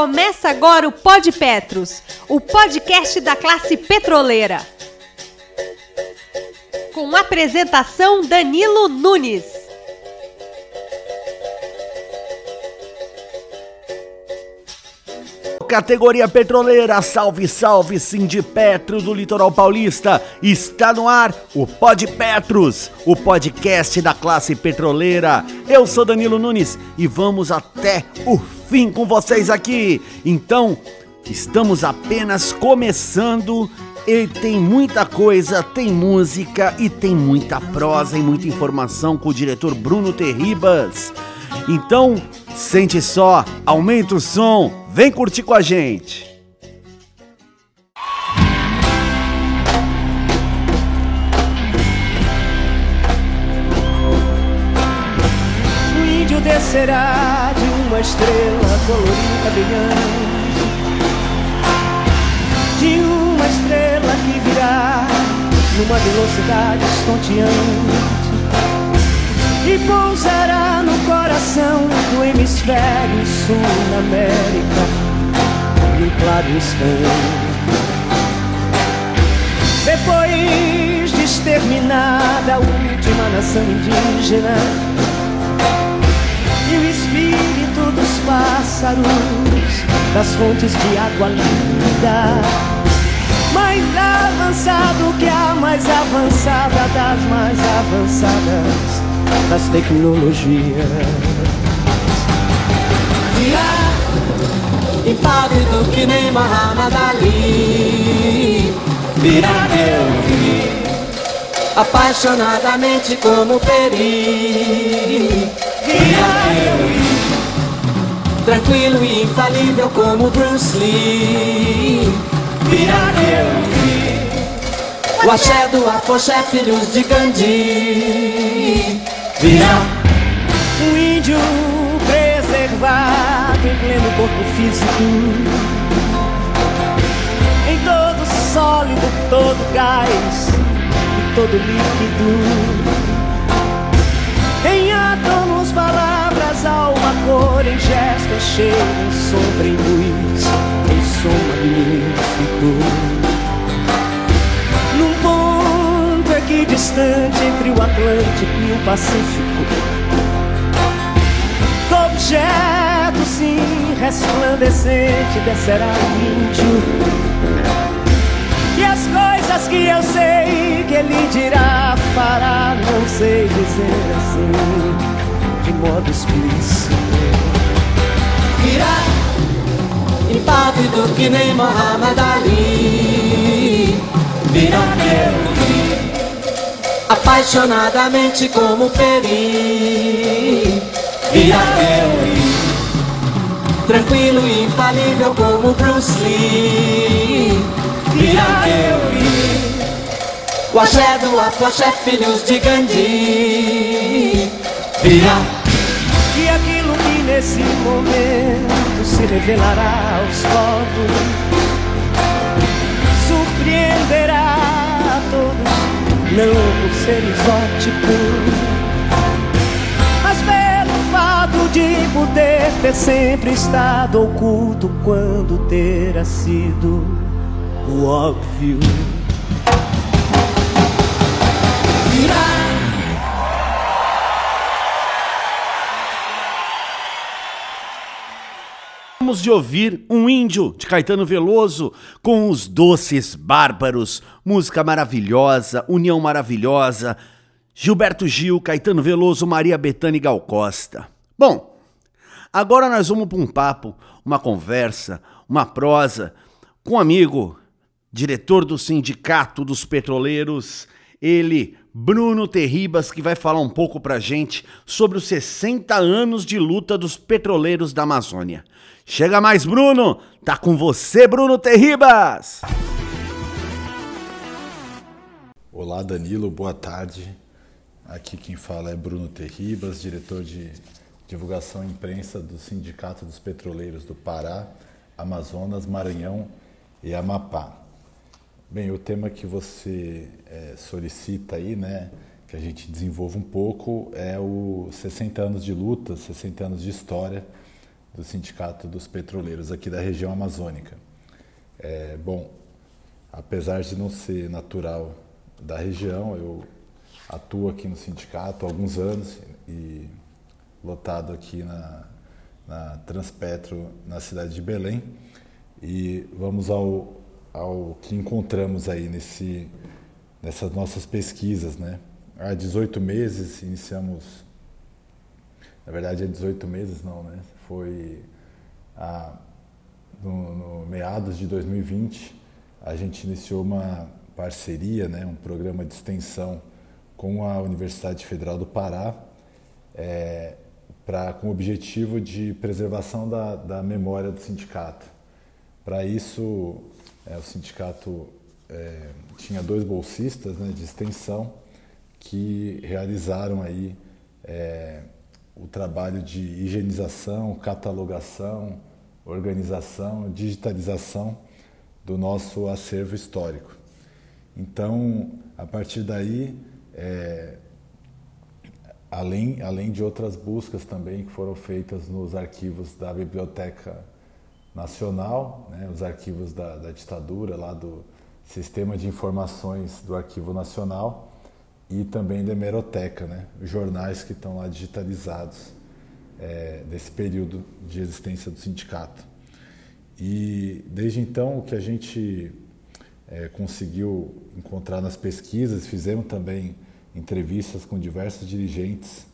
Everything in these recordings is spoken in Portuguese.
Começa agora o Pod Petros, o podcast da classe petroleira. Com apresentação Danilo Nunes. Categoria petroleira, salve, salve, Petro do Litoral Paulista. Está no ar o Pod Petros, o podcast da classe petroleira. Eu sou Danilo Nunes e vamos até o fim com vocês aqui. Então, estamos apenas começando e tem muita coisa, tem música e tem muita prosa e muita informação com o diretor Bruno Terribas. Então, sente só, aumenta o som, vem curtir com a gente. O índio descerá de uma estrela colorida brilhante, de uma estrela que virá numa velocidade estonteante e pousará no coração do hemisfério sul na América em claro instante. Depois de exterminada a última nação indígena pássaros das fontes de água linda mais avançado que a mais avançada das mais avançadas das tecnologias. Virá impávido que nem Muhammad Ali. Virá eu vi apaixonadamente como Peri. Virá eu tranquilo e infalível como Bruce Lee. Virá eu vi. O axé do afoxé, filhos de Gandhi. Virá um índio preservado em pleno corpo físico, em todo sólido, todo gás e todo líquido, em átomos, palavras, cor, em gesto, em cheiro, em sombra, em luz, em som magnífico. distante entre o Atlântico e o Pacífico. Do objeto, sim, resplandecente descerá o. modo explícito. Virá, impávido que nem Muhammad Ali. Virá meu apaixonadamente como Peri. Via eu tranquilo e infalível como Bruce Lee. Via eu o axé do afroxé, filhos de Gandhi. Via e nesse momento se revelará aos povos surpreenderá a todos não por ser exótico, mas pelo fato de poder ter sempre estado oculto quando terá sido o óbvio. Acabamos de ouvir Um Índio, de Caetano Veloso, com os Doces Bárbaros, música maravilhosa, união maravilhosa, Gilberto Gil, Caetano Veloso, Maria Bethânia e Gal Costa. Bom, agora nós vamos para um papo, uma conversa, uma prosa com um amigo, diretor do Sindicato dos Petroleiros, ele, Bruno Terribas, que vai falar um pouco pra gente sobre os 60 anos de luta dos petroleiros da Amazônia. Chega mais, Bruno! Tá com você, Bruno Terribas! Olá, Danilo, boa tarde. Aqui quem fala é Bruno Terribas, diretor de divulgação e imprensa do Sindicato dos Petroleiros do Pará, Amazonas, Maranhão e Amapá. Bem, o tema que você é, solicita aí, né, que a gente desenvolva um pouco, é o 60 anos de luta, 60 anos de história do Sindicato dos Petroleiros aqui da região amazônica. É, bom, apesar de não ser natural da região, eu atuo aqui no sindicato há alguns anos e lotado aqui na, na Transpetro, na cidade de Belém. E vamos ao, ao que encontramos aí nesse, nessas nossas pesquisas. Né? Há 18 meses iniciamos, na verdade é 18 meses não, né? foi a, no, no meados de 2020 a gente iniciou uma parceria, né, um programa de extensão com a Universidade Federal do Pará, é, pra, com o objetivo de preservação da, da memória do sindicato. Para isso, é, o sindicato é, tinha dois bolsistas né, de extensão que realizaram aí é, o trabalho de higienização, catalogação, organização, digitalização do nosso acervo histórico. Então, a partir daí, é, além, além de outras buscas também que foram feitas nos arquivos da Biblioteca Nacional, né, os arquivos da, da ditadura, lá do Sistema de Informações do Arquivo Nacional e também da Hemeroteca, né, jornais que estão lá digitalizados é, desse período de existência do sindicato. E desde então o que a gente é, conseguiu encontrar nas pesquisas, fizemos também entrevistas com diversos dirigentes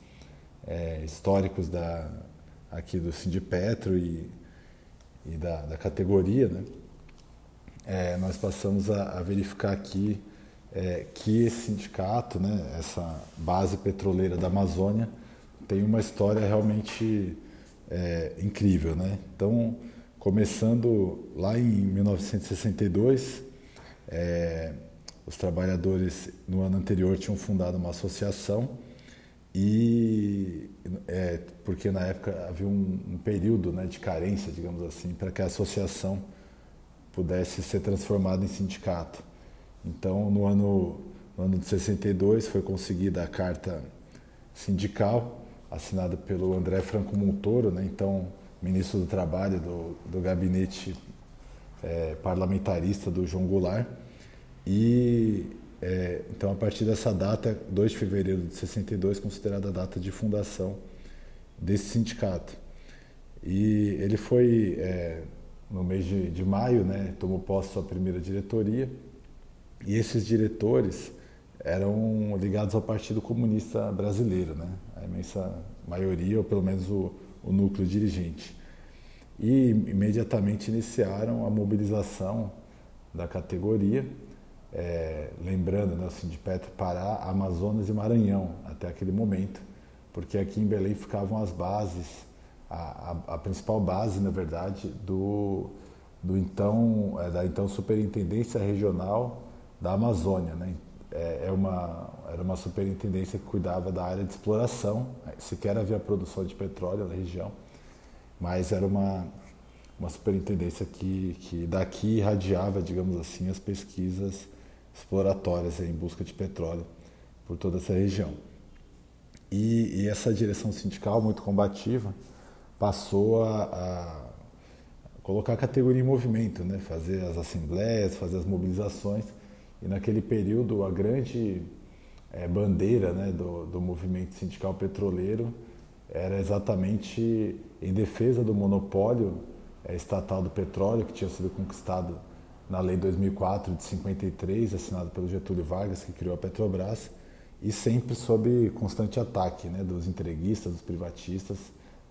é, históricos da, aqui do Sindipetro e, e da, da categoria, né? É, nós passamos a, a verificar aqui é, que esse sindicato, né, essa base petroleira da Amazônia, tem uma história realmente é, incrível. Né? Então, começando lá em 1962, é, os trabalhadores no ano anterior tinham fundado uma associação e é, porque na época havia um, um período né, de carência, digamos assim, para que a associação pudesse ser transformada em sindicato. Então, no ano, no ano de 62 foi conseguida a carta sindical assinada pelo André Franco Montoro, né, então ministro do Trabalho do, do gabinete é, parlamentarista do João Goulart e é, então a partir dessa data, 2 de fevereiro de 62, considerada a data de fundação desse sindicato. E ele foi é, no mês de, de, maio, né, tomou posse sua primeira diretoria. E esses diretores eram ligados ao Partido Comunista Brasileiro, né, a imensa maioria, ou pelo menos o, o núcleo dirigente. E imediatamente iniciaram a mobilização da categoria é, lembrando né, assim, de Petro Pará, Amazonas e Maranhão até aquele momento, porque aqui em Belém ficavam as bases, a, a, a principal base, na verdade, do, do então, é, da então Superintendência Regional da Amazônia. Né? É, é uma, era uma superintendência que cuidava da área de exploração, sequer havia produção de petróleo na região, mas era uma, uma superintendência que, que daqui irradiava, digamos assim, as pesquisas exploratórias em busca de petróleo por toda essa região. E, e essa direção sindical muito combativa passou a, a, colocar a categoria em movimento, né? fazer as assembleias, fazer as mobilizações. E naquele período a grande é, bandeira né, do, do movimento sindical petroleiro era exatamente em defesa do monopólio é, estatal do petróleo que tinha sido conquistado na Lei 2004 de 53, assinada pelo Getúlio Vargas, que criou a Petrobras, e sempre sob constante ataque né, dos entreguistas, dos privatistas,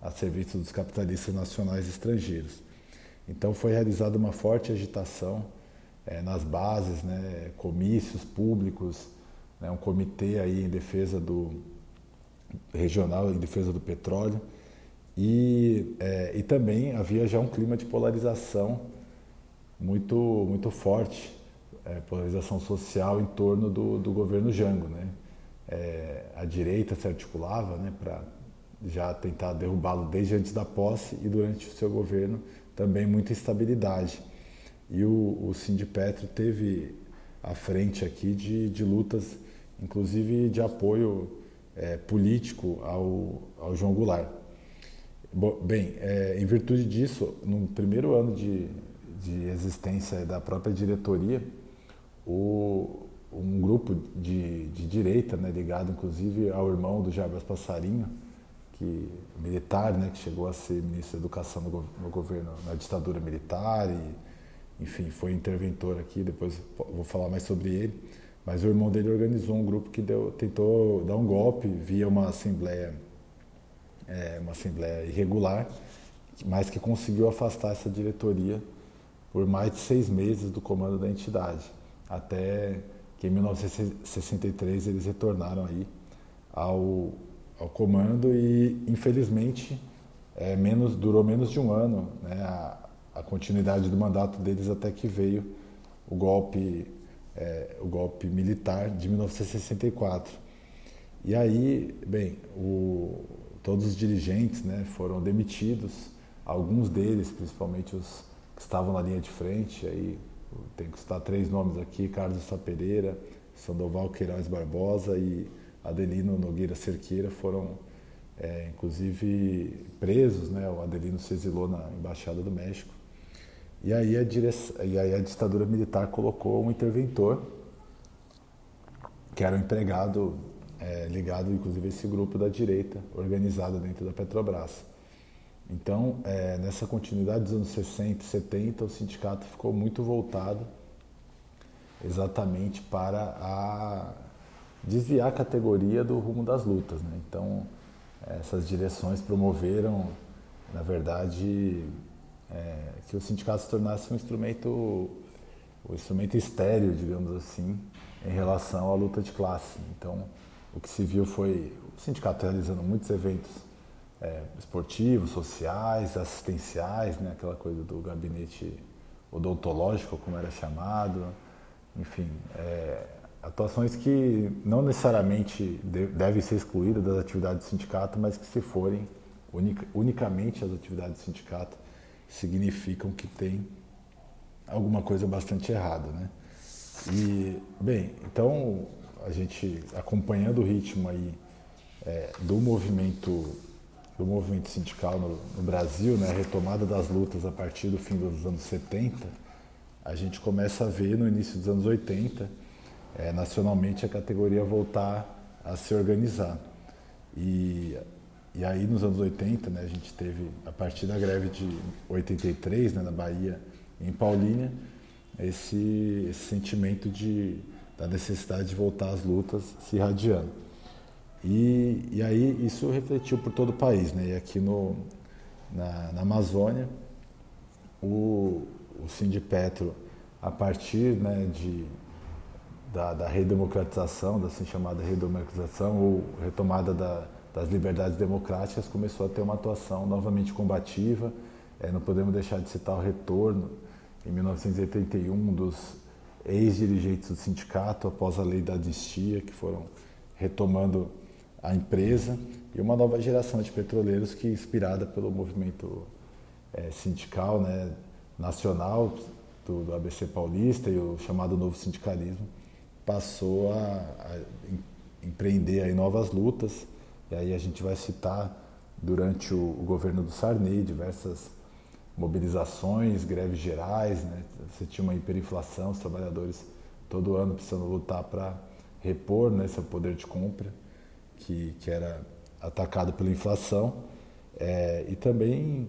a serviço dos capitalistas nacionais e estrangeiros. Então foi realizada uma forte agitação é, nas bases, né, comícios públicos, né, um comitê aí em defesa do regional em defesa do petróleo e, é, e também havia já um clima de polarização muito, muito forte, é, polarização social em torno do, do governo Jango. Né? É, a direita se articulava né, para já tentar derrubá-lo desde antes da posse e durante o seu governo também muita instabilidade. E o, o Sindipetro teve à frente aqui de, de lutas, inclusive de apoio é, político ao, ao João Goulart. bem, é, em virtude disso, no primeiro ano de, de existência da própria diretoria, o, um grupo de, de direita, né, ligado inclusive ao irmão do Jarbas Passarinho, que militar, né, que chegou a ser ministro da Educação no, no governo na ditadura militar e, enfim, foi interventor aqui. Depois vou falar mais sobre ele. Mas o irmão dele organizou um grupo que deu, tentou dar um golpe via uma assembleia, é, uma assembleia irregular, mas que conseguiu afastar essa diretoria por mais de seis meses do comando da entidade, até que em 1963 eles retornaram aí ao, ao comando e infelizmente é, menos, durou menos de um ano né, a, a continuidade do mandato deles até que veio o golpe é, o golpe militar de 1964. E aí, bem, o, todos os dirigentes né, foram demitidos, alguns deles, principalmente os estavam na linha de frente, aí tenho que citar três nomes aqui, Carlos Sapereira, Sandoval Queiroz Barbosa e Adelino Nogueira Cerqueira foram, é, inclusive, presos, né? o Adelino se exilou na Embaixada do México e aí a, direção, e aí a ditadura militar colocou um interventor, que era um empregado é, ligado, inclusive, a esse grupo da direita, organizado dentro da Petrobras. Então, é, nessa continuidade dos anos 60 e 70, o sindicato ficou muito voltado exatamente para a desviar a categoria do rumo das lutas. Né? Então, essas direções promoveram, na verdade, é, que o sindicato se tornasse um instrumento, um instrumento estéreo, digamos assim, em relação à luta de classe. Então, o que se viu foi o sindicato realizando muitos eventos é, esportivos, sociais, assistenciais, né, aquela coisa do gabinete odontológico, como era chamado, enfim, é, atuações que não necessariamente devem ser excluídas das atividades do sindicato, mas que se forem unicamente as atividades do sindicato, significam que tem alguma coisa bastante errada, né? E, bem, então a gente acompanhando o ritmo aí é, do movimento do movimento sindical no, no Brasil, né, a retomada das lutas a partir do fim dos anos 70, a gente começa a ver no início dos anos 80, é, nacionalmente a categoria voltar a se organizar. E e aí nos anos 80, né, a gente teve, a partir da greve de 83, né, na Bahia, em Paulínia, esse, esse sentimento de, da necessidade de voltar às lutas se irradiando. E, e aí isso refletiu por todo o país. Né? E aqui no, na, na Amazônia, o, o Sindipetro, a partir né, de, da, da redemocratização, da assim chamada redemocratização, ou retomada da das liberdades democráticas começou a ter uma atuação novamente combativa. É, não podemos deixar de citar o retorno, em 1981, dos ex-dirigentes do sindicato após a lei da anistia, que foram retomando a empresa, e uma nova geração de petroleiros que, inspirada pelo movimento é, sindical né, nacional do, do, ABC Paulista e o chamado novo sindicalismo, passou a, a empreender aí novas lutas e aí a gente vai citar durante o, o governo do Sarney diversas mobilizações, greves gerais, né? Você tinha uma hiperinflação, os trabalhadores todo ano precisando lutar para repor né, seu poder de compra, que, que era atacado pela inflação, é, e também,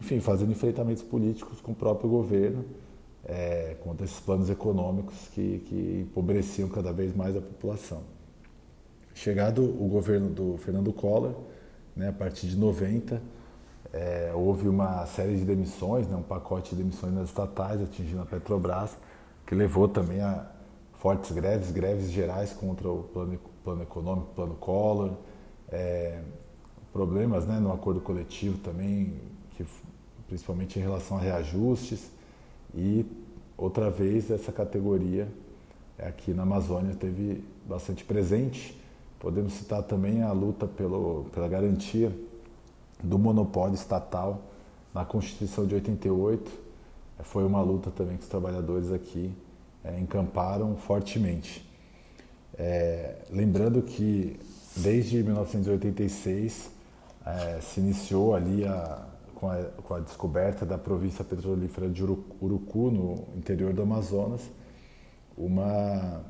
enfim, fazendo enfrentamentos políticos com o próprio governo, é, contra esses planos econômicos que, que empobreciam cada vez mais a população. Chegado o governo do Fernando Collor, né, a partir de 90, é, houve uma série de demissões, né, um pacote de demissões nas estatais atingindo a Petrobras, que levou também a fortes greves, greves gerais contra o plano, plano econômico, plano Collor, é, problemas né, no acordo coletivo também, que, principalmente em relação a reajustes, e outra vez essa categoria aqui na Amazônia teve bastante presente Podemos citar também a luta pelo, pela garantia do monopólio estatal na Constituição de 88. Foi uma luta também que os trabalhadores aqui é, encamparam fortemente. É, lembrando que desde 1986 é, se iniciou ali a, com, a, com, a, descoberta da província petrolífera de Urucu, no interior do Amazonas, uma,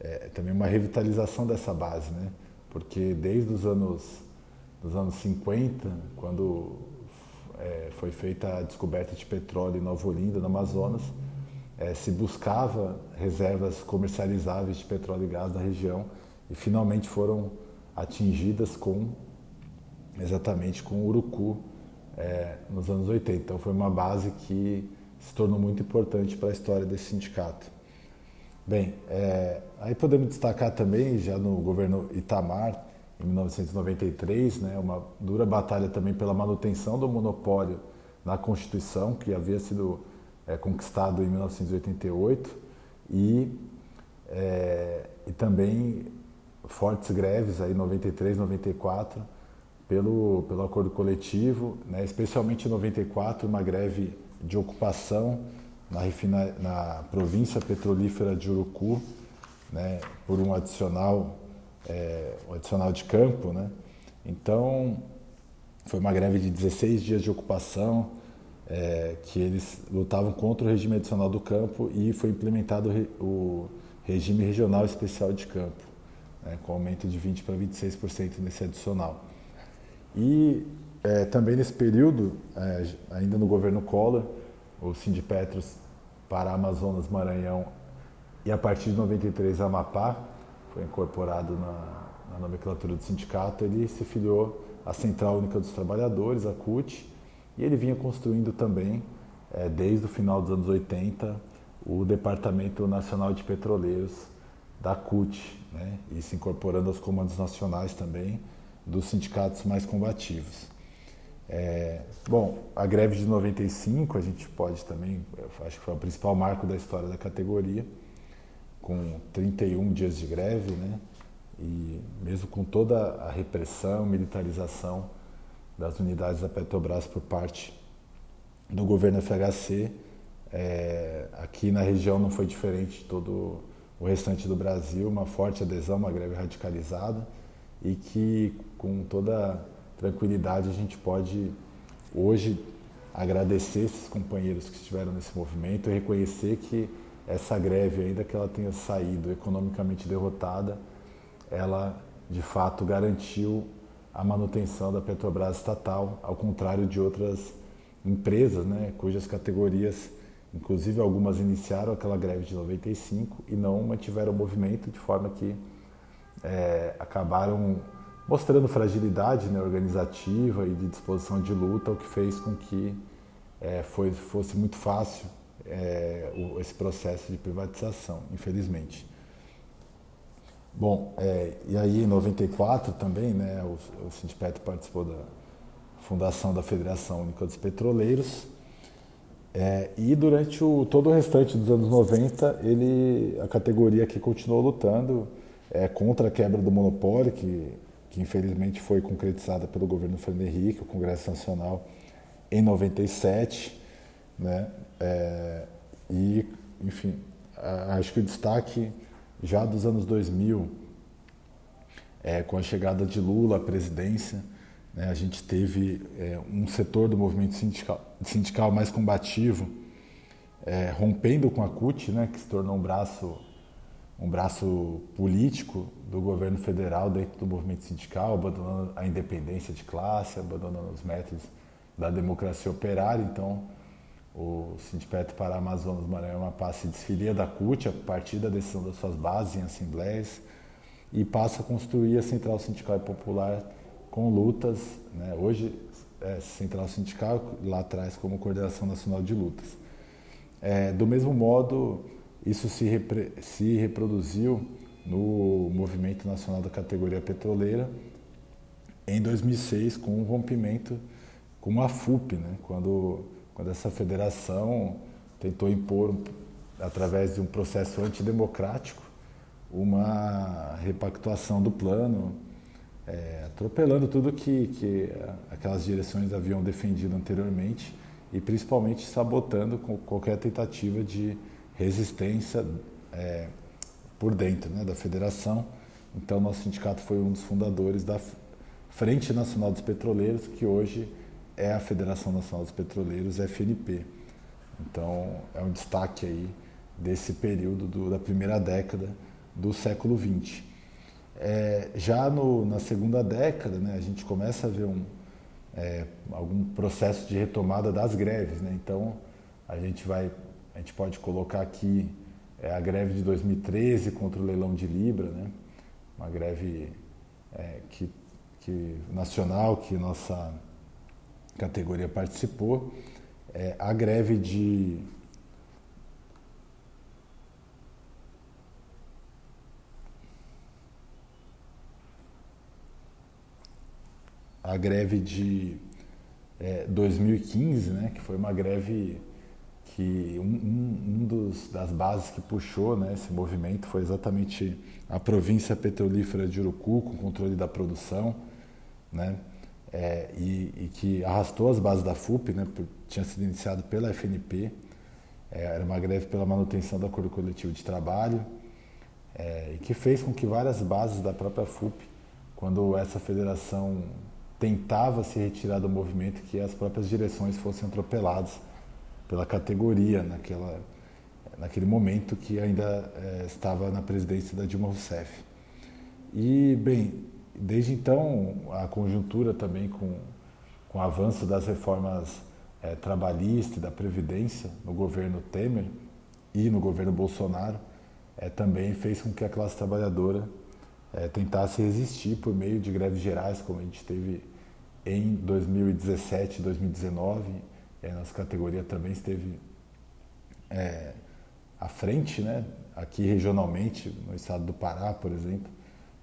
é, também uma revitalização dessa base, né? porque desde os anos, dos anos 50, quando é, foi feita a descoberta de petróleo em Nova Olinda, no Amazonas, é, se buscava reservas comercializáveis de petróleo e gás da região e finalmente foram atingidas com exatamente com o Urucu é, nos anos 80. Então foi uma base que se tornou muito importante para a história desse sindicato. Bem, é, aí podemos destacar também, já no governo Itamar, em 1993, né, uma dura batalha também pela manutenção do monopólio na Constituição, que havia sido é, conquistado em 1988, e, é, e também fortes greves aí 93, 94 pelo pelo acordo coletivo, né, especialmente em 94 uma greve de ocupação na, refina, na província petrolífera de Urucu, né, por um adicional é, um adicional de campo, né? Então foi uma greve de 16 dias de ocupação é, que eles lutavam contra o regime adicional do campo e foi implementado o regime regional especial de campo né, com aumento de 20% para 26% nesse adicional. E é, também nesse período, é, ainda no governo Collor, o Sindipetros para Amazonas, Maranhão e a partir de 93 Amapá, foi incorporado na, na nomenclatura do sindicato, ele se filiou à Central Única dos Trabalhadores, a CUT, e ele vinha construindo também, é, desde o final dos anos 80, o Departamento Nacional de Petroleiros da CUT, né? e se incorporando aos comandos nacionais também dos sindicatos mais combativos. É, bom, a greve de 95 a gente pode também, acho que foi o principal marco da história da categoria, com 31 dias de greve, né? E mesmo com toda a repressão, militarização das unidades da Petrobras por parte do governo FHC, é, aqui na região não foi diferente de todo o restante do Brasil, uma forte adesão, uma greve radicalizada e que com toda tranquilidade a gente pode hoje agradecer esses companheiros que estiveram nesse movimento e reconhecer que essa greve, ainda que ela tenha saído economicamente derrotada, ela de fato garantiu a manutenção da Petrobras estatal, ao contrário de outras empresas, né, cujas categorias Inclusive, algumas iniciaram aquela greve de 95 e não mantiveram o movimento, de forma que é, acabaram mostrando fragilidade né, organizativa e de disposição de luta, o que fez com que é, foi, fosse muito fácil é, o, esse processo de privatização, infelizmente. Bom, é, e aí em 94 também, né, o, o Sindicato participou da fundação da Federação Única dos Petroleiros, é, e durante o, todo o restante dos anos 90, ele, a categoria que continuou lutando é, contra a quebra do monopólio, que, que infelizmente foi concretizada pelo governo Fernando Henrique, o Congresso Nacional, em 97. Né? É, e, enfim, acho que o destaque já dos anos 2000, é, com a chegada de Lula à presidência, né? A gente teve é, um setor do movimento sindical, sindical mais combativo é, rompendo com a CUT, né, que se tornou um braço, um braço político do governo federal dentro do movimento sindical, abandonando a independência de classe, abandonando os métodos da democracia operária. Então, o Sindicato para Amazonas Maranhão Amapá se desfilia da CUT a partir da decisão das suas bases em assembleias e passa a construir a Central Sindical e Popular com lutas, né? hoje é Central Sindical, lá atrás como Coordenação Nacional de Lutas. É, do mesmo modo, isso se, repre, se reproduziu no Movimento Nacional da Categoria Petroleira em 2006 com o um rompimento com a FUP, né? quando, quando essa federação tentou impor, através de um processo antidemocrático, uma repactuação do plano é, atropelando tudo que, que aquelas direções haviam defendido anteriormente e principalmente sabotando qualquer tentativa de resistência é, por dentro né, da federação. Então, nosso sindicato foi um dos fundadores da Frente Nacional dos Petroleiros, que hoje é a Federação Nacional dos Petroleiros, FNP. Então, é um destaque aí desse período do, da primeira década do século XX. É, já no, na segunda década, né, a gente começa a ver um, é, algum processo de retomada das greves. Né? Então, a gente vai, a gente pode colocar aqui é, a greve de 2013 contra o leilão de Libra, né? uma greve é, que, que nacional que nossa categoria participou, é, a greve de a greve de é, 2015, né, que foi uma greve que um, um, um, dos das bases que puxou né, esse movimento foi exatamente a província petrolífera de Urucu com controle da produção, né, é, e, e, que arrastou as bases da FUP, né, por, tinha sido iniciado pela FNP, é, era uma greve pela manutenção do acordo coletivo de trabalho, é, e que fez com que várias bases da própria FUP, quando essa federação tentava se retirar do movimento, que as próprias direções fossem atropeladas pela categoria naquela, naquele momento que ainda é, estava na presidência da Dilma Rousseff. E, bem, desde então, a conjuntura também com, com o avanço das reformas é, trabalhistas e da Previdência no governo Temer e no governo Bolsonaro, é, também fez com que a classe trabalhadora é, tentasse resistir por meio de greves gerais, como a gente teve em 2017, 2019. É, nossa categoria também esteve à frente, né? aqui regionalmente, no estado do Pará, por exemplo,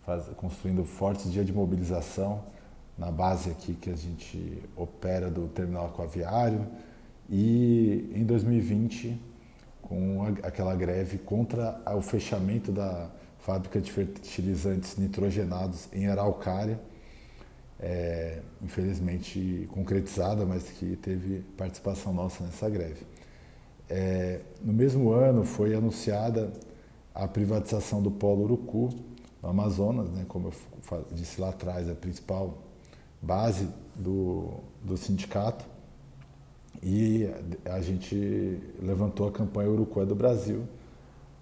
faz, construindo fortes dias de mobilização na base aqui que a gente opera do terminal aquaviário. E em 2020, com aquela greve contra o fechamento da fábrica de fertilizantes nitrogenados em Araucária, é, infelizmente concretizada, mas que teve participação nossa nessa greve. É, no mesmo ano foi anunciada a privatização do Polo Urucu, no Amazonas, né, como eu disse lá atrás, a principal base do, do sindicato. E a gente levantou a campanha Urucu é do Brasil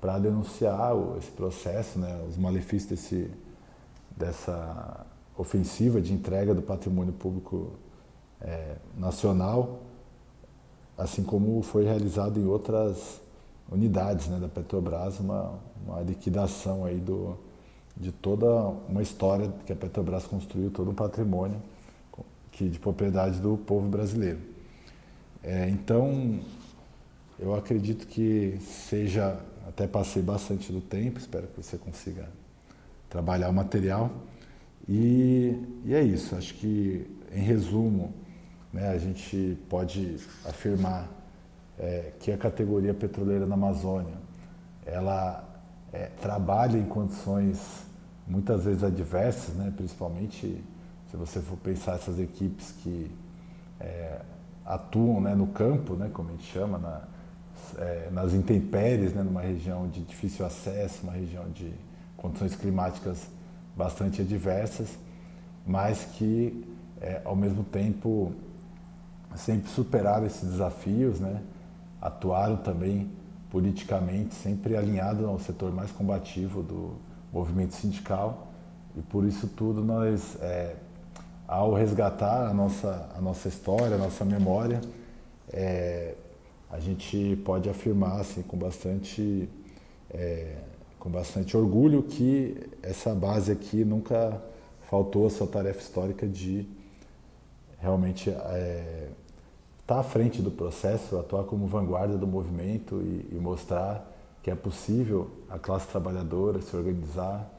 para denunciar esse processo, né, os malefícios desse, dessa ofensiva de entrega do patrimônio público é, nacional, assim como foi realizado em outras unidades né, da Petrobras, uma, uma liquidação aí do, de toda uma história que a Petrobras construiu, todo um patrimônio que, de propriedade do povo brasileiro. É, então, eu acredito que seja até passei bastante do tempo, espero que você consiga trabalhar o material. E, e é isso, acho que, em resumo, né, a gente pode afirmar é, que a categoria petroleira na Amazônia ela é, trabalha em condições muitas vezes adversas, né, principalmente se você for pensar essas equipes que é, atuam né, no campo, né, como a gente chama, na, é, nas intempéries, né, numa região de difícil acesso, uma região de condições climáticas bastante adversas, mas que, é, ao mesmo tempo, sempre superaram esses desafios, né, atuaram também politicamente, sempre alinhado ao setor mais combativo do movimento sindical, e por isso tudo nós, é, ao resgatar a nossa, a nossa história, a nossa memória, é, a gente pode afirmar assim, com bastante é, com bastante orgulho que essa base aqui nunca faltou a sua tarefa histórica de realmente estar tá à frente do processo, atuar como vanguarda do movimento e, e, mostrar que é possível a classe trabalhadora se organizar,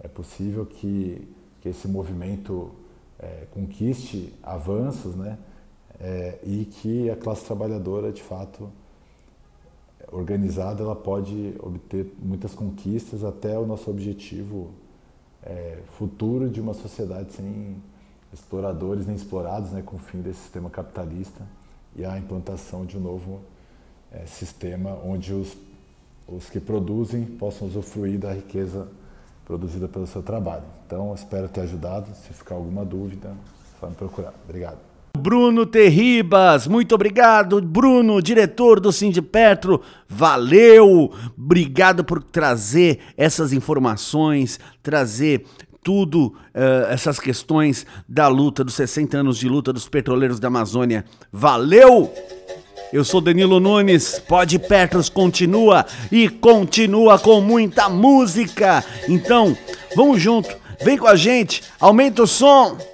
é possível que, que esse movimento é, conquiste avanços, né? é, e que a classe trabalhadora, de fato, organizada, ela pode obter muitas conquistas até o nosso objetivo é, futuro de uma sociedade sem exploradores nem explorados, né, com o fim desse sistema capitalista e a implantação de um novo é, sistema onde os, os que produzem possam usufruir da riqueza produzida pelo seu trabalho. Então, espero ter ajudado. Se ficar alguma dúvida, só me procurar. Obrigado. Bruno Terribas, muito obrigado, Bruno, diretor do Sindipetro, valeu, obrigado por trazer essas informações, trazer tudo, uh, essas questões da luta, dos 60 anos de luta dos petroleiros da Amazônia, valeu! Eu sou Danilo Nunes, Pode Petros continua e continua com muita música. Então, vamos junto, vem com a gente, aumenta o som.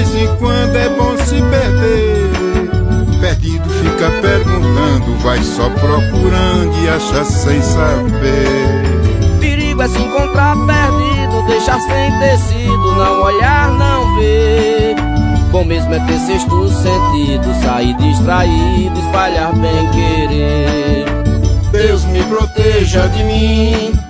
Vez em quando é bom se perder. Perdido fica perguntando, vai só procurando e acha sem saber. Perigo é se encontrar perdido, deixar sem tecido, não olhar, não ver. Bom mesmo é ter sexto sentido, sair distraído, espalhar bem querer. Deus me proteja de mim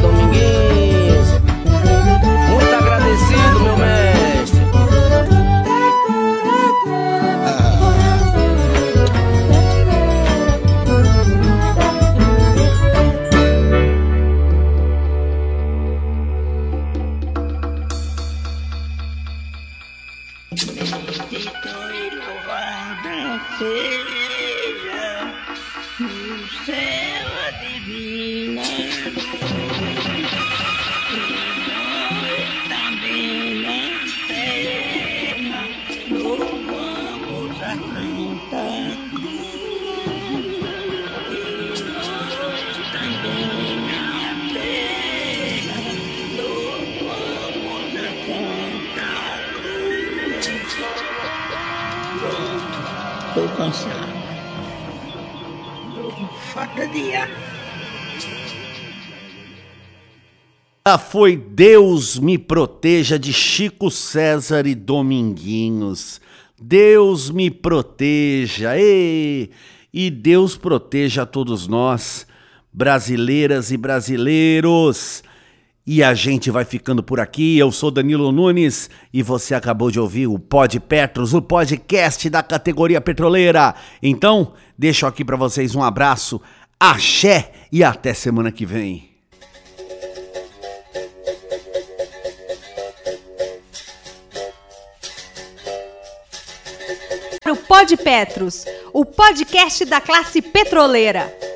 Tô cansado. Falta de ar. Ah, foi Deus me proteja de Chico César e Dominguinhos. Deus me proteja. Ei! E Deus proteja a todos nós, brasileiras e brasileiros. E a gente vai ficando por aqui. Eu sou Danilo Nunes e você acabou de ouvir o Pod Petros, o podcast da categoria petroleira. Então, deixo aqui para vocês um abraço, axé e até semana que vem. O Pod Petros, o podcast da classe petroleira.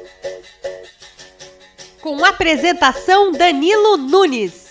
Com apresentação Danilo Nunes.